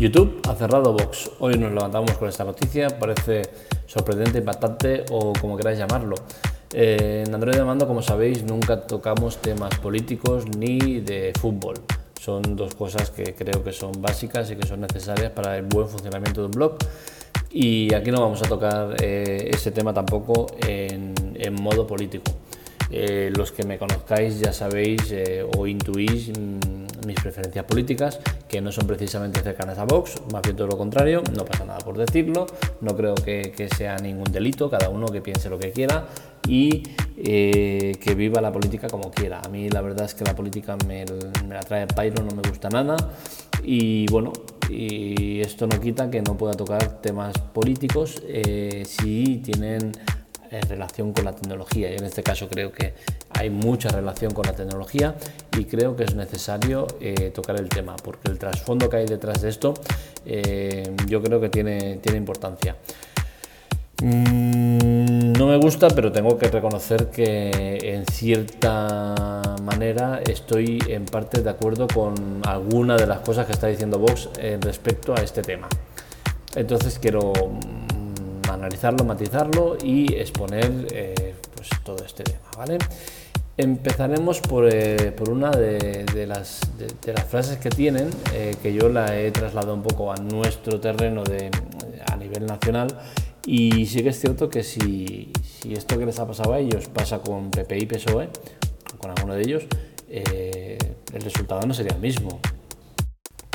YouTube ha cerrado Vox. Hoy nos levantamos con esta noticia, parece sorprendente, impactante o como queráis llamarlo. Eh, en Android de Mando, como sabéis, nunca tocamos temas políticos ni de fútbol. Son dos cosas que creo que son básicas y que son necesarias para el buen funcionamiento de un blog. Y aquí no vamos a tocar eh, ese tema tampoco en, modo político. Eh, los que me conozcáis ya sabéis o intuís mm, mis preferencias políticas, que no son precisamente cercanas a Vox, más bien todo lo contrario, no pasa nada por decirlo, no creo que, sea ningún delito, cada uno que piense lo que quiera y eh, que viva la política como quiera. A mí la verdad es que la política me, la trae pairo, no me gusta nada y bueno, y esto no quita que no pueda tocar temas políticos eh, si tienen en relación con la tecnología. Y en este caso creo que hay mucha relación con la tecnología y creo que es necesario eh, tocar el tema, porque el trasfondo que hay detrás de esto eh, yo creo que tiene, tiene importancia. Mm, no me gusta, pero tengo que reconocer que en cierta manera estoy en parte de acuerdo con alguna de las cosas que está diciendo Vox respecto a este tema. Entonces quiero analizarlo, matizarlo y exponer eh, pues, todo este tema. ¿vale? Empezaremos por, eh, por una de, las, de, las, frases que tienen, eh, que yo la he trasladado un poco a nuestro terreno de, a nivel nacional y sí que es cierto que si, si, esto que les ha pasado a ellos pasa con PP y PSOE, con alguno de ellos, el resultado no sería el mismo.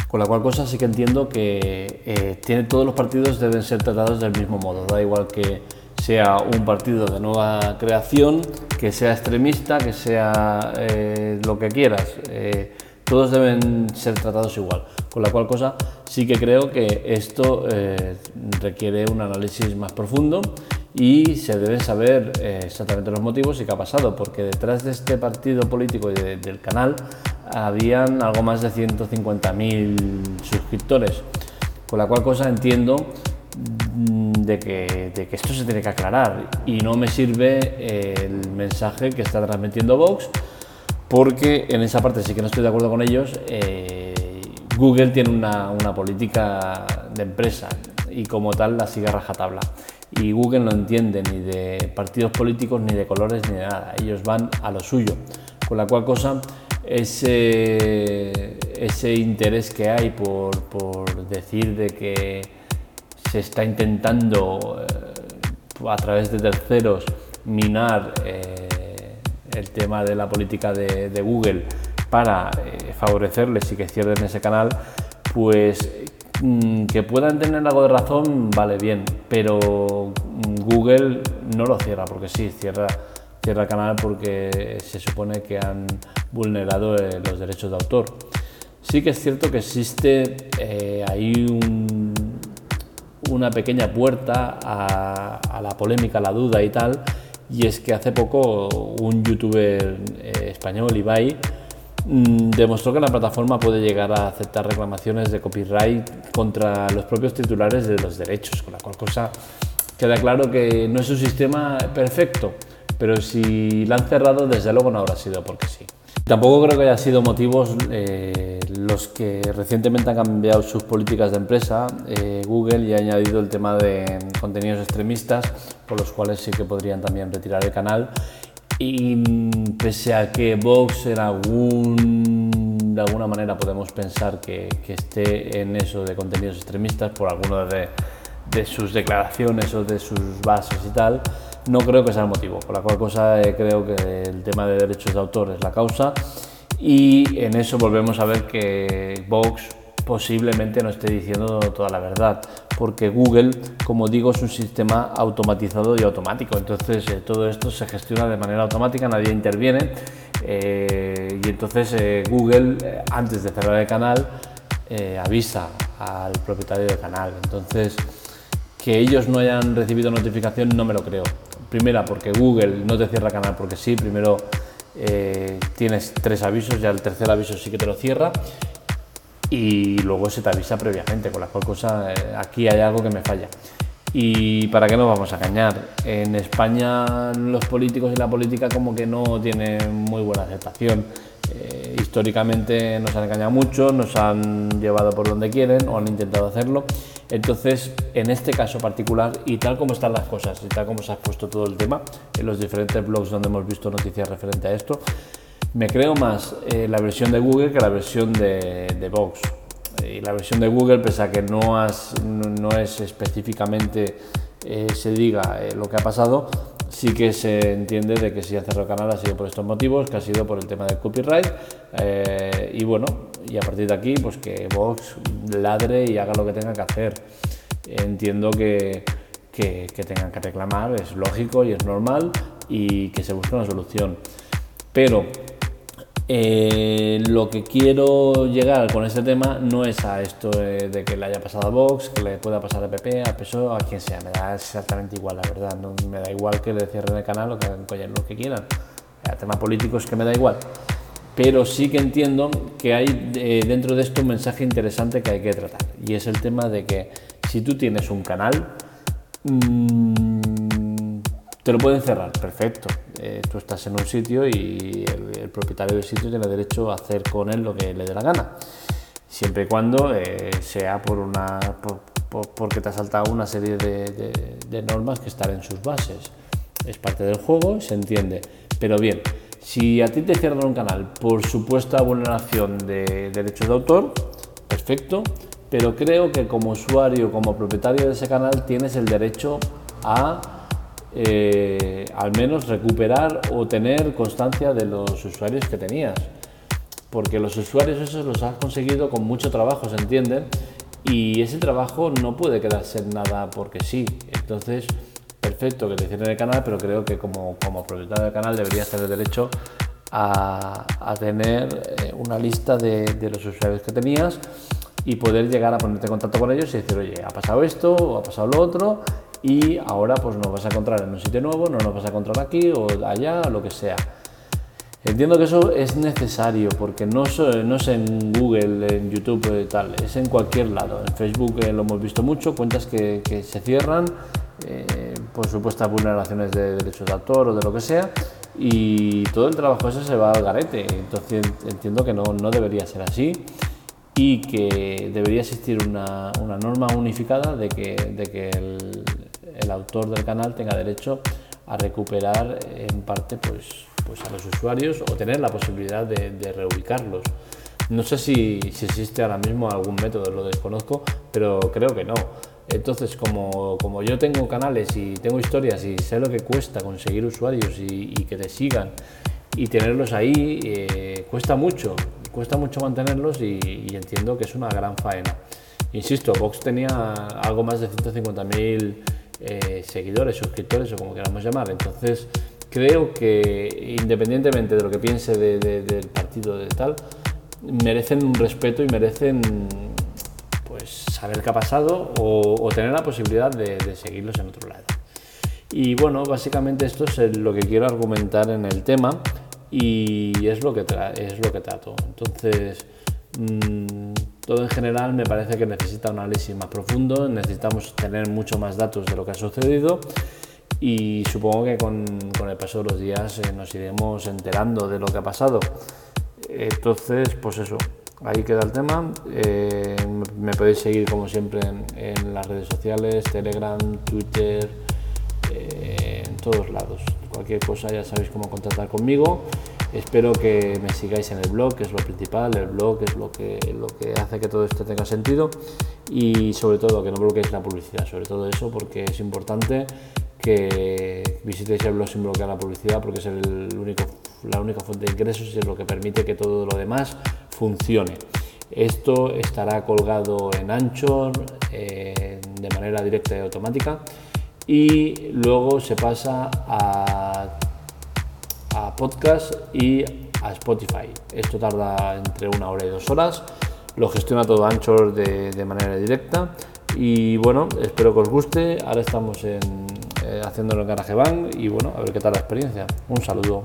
Con la cual cosa sí que entiendo que eh, tiene, todos los partidos deben ser tratados del mismo modo. Da igual que sea un partido de nueva creación, que sea extremista, que sea eh, lo que quieras. Eh, todos deben ser tratados igual. Con la cual cosa sí que creo que esto requiere un análisis más profundo y se deben saber exactamente los motivos y qué ha pasado, porque detrás de este partido político y del canal habían algo más de 150.000 suscriptores, con la cual cosa entiendo de que, de que, esto se tiene que aclarar y no me sirve el mensaje que está transmitiendo Vox porque en esa parte sí que no estoy de acuerdo con ellos. Eh, Google tiene una, una, política de empresa y como tal la sigue a rajatabla. Y Google no entiende ni de partidos políticos, ni de colores, ni de nada. Ellos van a lo suyo. Con la cual cosa ese, ese interés que hay por, por, decir de que se está intentando eh, a través de terceros minar eh, el tema de la política de, de Google para eh, favorecerles y que cierren ese canal, pues mm, que puedan tener algo de razón, vale bien, pero Google no lo cierra, porque sí, cierra cierra el canal porque se supone que han vulnerado eh, los derechos de autor. Sí que es cierto que existe eh, ahí una pequeña puerta a, la polémica, a la duda y tal, y es que hace poco un youtuber eh, español, Ibai, mm, demostró que la plataforma puede llegar a aceptar reclamaciones de copyright contra los propios titulares de los derechos, con la cual cosa queda claro que no es un sistema perfecto, pero si la han cerrado, desde luego no habrá sido porque sí. Tampoco creo que haya sido motivos eh, los que recientemente han cambiado sus políticas de empresa, eh, Google, y ha añadido el tema de contenidos extremistas, por los cuales sí que podrían también retirar el canal. Y mm, pese a que Vox en algún, de alguna manera podemos pensar que, esté en eso de contenidos extremistas por algunas de, de sus declaraciones o de sus bases y tal, no creo que sea el motivo, por la cual cosa eh, creo que el tema de derechos de autor es la causa. Y en eso volvemos a ver que Vox posiblemente no esté diciendo toda la verdad, porque Google, como digo, es un sistema automatizado y automático, entonces eh, todo esto se gestiona de manera automática, nadie interviene. Eh, y entonces Google, antes de cerrar el canal, avisa al propietario del canal, entonces que ellos no hayan recibido notificación no me lo creo. Primera, porque Google no te cierra canal porque sí, primero eh, tienes tres avisos, ya el tercer aviso sí que te lo cierra y luego se te avisa previamente, con la cual cosa eh, aquí hay algo que me falla. Y para qué nos vamos a engañar, en España los políticos y la política como que no tienen muy buena aceptación. Eh, históricamente nos han engañado mucho, nos han llevado por donde quieren o han intentado hacerlo. Entonces, en este caso particular, y tal como están las cosas, y tal como se ha puesto todo el tema, en los diferentes blogs donde hemos visto noticias referente a esto, me creo más eh, la versión de Google que la versión de, de Vox. Y la versión de Google, pese a que no, no es específicamente eh, se diga eh, lo que ha pasado, sí que se entiende de que si ha cerrado canal ha sido por estos motivos, que ha sido por el tema del copyright. Eh, y bueno, y a partir de aquí, pues que Vox ladre y haga lo que tenga que hacer. Entiendo que, que, que tengan que reclamar, es lógico y es normal, y que se busque una solución. Pero eh, lo que quiero llegar con este tema no es a esto de, que le haya pasado a Vox, que le pueda pasar a PP, a PSOE, a quien sea, me da exactamente igual, la verdad, no, me da igual que le cierren el canal o que hagan lo que quieran. El tema político es que me da igual. Pero sí que entiendo que hay eh, dentro de esto un mensaje interesante que hay que tratar, y es el tema de que si tú tienes un canal, mmm, te lo pueden cerrar, perfecto. Eh, tú estás en un sitio y el, propietario del sitio tiene derecho a hacer con él lo que le dé la gana, siempre y cuando eh, sea por una, porque te ha saltado una serie de, normas que están en sus bases. Es parte del juego, se entiende. Pero bien, si a ti te cierran un canal por supuesta vulneración de derechos de autor, perfecto, pero creo que como usuario, como propietario de ese canal, tienes el derecho a eh, al menos recuperar o tener constancia de los usuarios que tenías. Porque los usuarios esos los has conseguido con mucho trabajo, ¿se entienden? Y ese trabajo no puede quedarse en nada porque sí. Entonces, perfecto que te cierren el canal, pero creo que como, como propietario del canal deberías tener derecho a, a tener eh, una lista de, de los usuarios que tenías y poder llegar a ponerte en contacto con ellos y decir, oye, ha pasado esto o ha pasado lo otro y ahora pues nos vas a encontrar en un sitio nuevo, no nos vas a encontrar aquí o allá, lo que sea. Entiendo que eso es necesario porque no, no es en Google, en YouTube y tal, es en cualquier lado. En Facebook eh, lo hemos visto mucho, cuentas que, que se cierran eh, por supuestas vulneraciones de derechos de autor o de lo que sea y todo el trabajo ese se va al garete. Entonces entiendo que no, no debería ser así y que debería existir una, una norma unificada de que, de que el, el autor del canal tenga derecho a recuperar en parte pues, pues a los usuarios o tener la posibilidad de, reubicarlos. No sé si, existe ahora mismo algún método, lo desconozco, pero creo que no. Entonces, como, como, yo tengo canales y tengo historias y sé lo que cuesta conseguir usuarios y, que te sigan y tenerlos ahí, eh, cuesta mucho, cuesta mucho mantenerlos y, y, entiendo que es una gran faena. Insisto, Vox tenía algo más de 150.000 eh, seguidores, suscriptores o como queramos llamar. Entonces, creo que independientemente de lo que piense del partido de tal, merecen un respeto y merecen pues saber qué ha pasado o, tener la posibilidad de, seguirlos en otro lado. Y bueno, básicamente esto es lo que quiero argumentar en el tema y es lo que, es lo que trato. Entonces, mmm, todo en general me parece que necesita un análisis más profundo, necesitamos tener mucho más datos de lo que ha sucedido y supongo que con, el paso de los días eh, nos iremos enterando de lo que ha pasado. Entonces, pues eso, ahí queda el tema. Eh, me podéis seguir como siempre en, las redes sociales, Telegram, Twitter, eh, en todos lados. Cualquier cosa ya sabéis cómo contactar conmigo. Espero que me sigáis en el blog, que es lo principal, el blog es lo que, lo que hace que todo esto tenga sentido y sobre todo que no bloqueéis la publicidad, sobre todo eso porque es importante que visitéis el blog sin bloquear la publicidad porque es el único, la única fuente de ingresos y es lo que permite que todo lo demás funcione. Esto estará colgado en Anchor eh, de manera directa y automática y luego se pasa a a podcast y a Spotify. Esto tarda entre una hora y dos horas. Lo gestiona todo Anchor de, manera directa. Y bueno, espero que os guste. Ahora estamos en, eh, haciéndolo en y bueno, a ver qué tal la experiencia. Un saludo.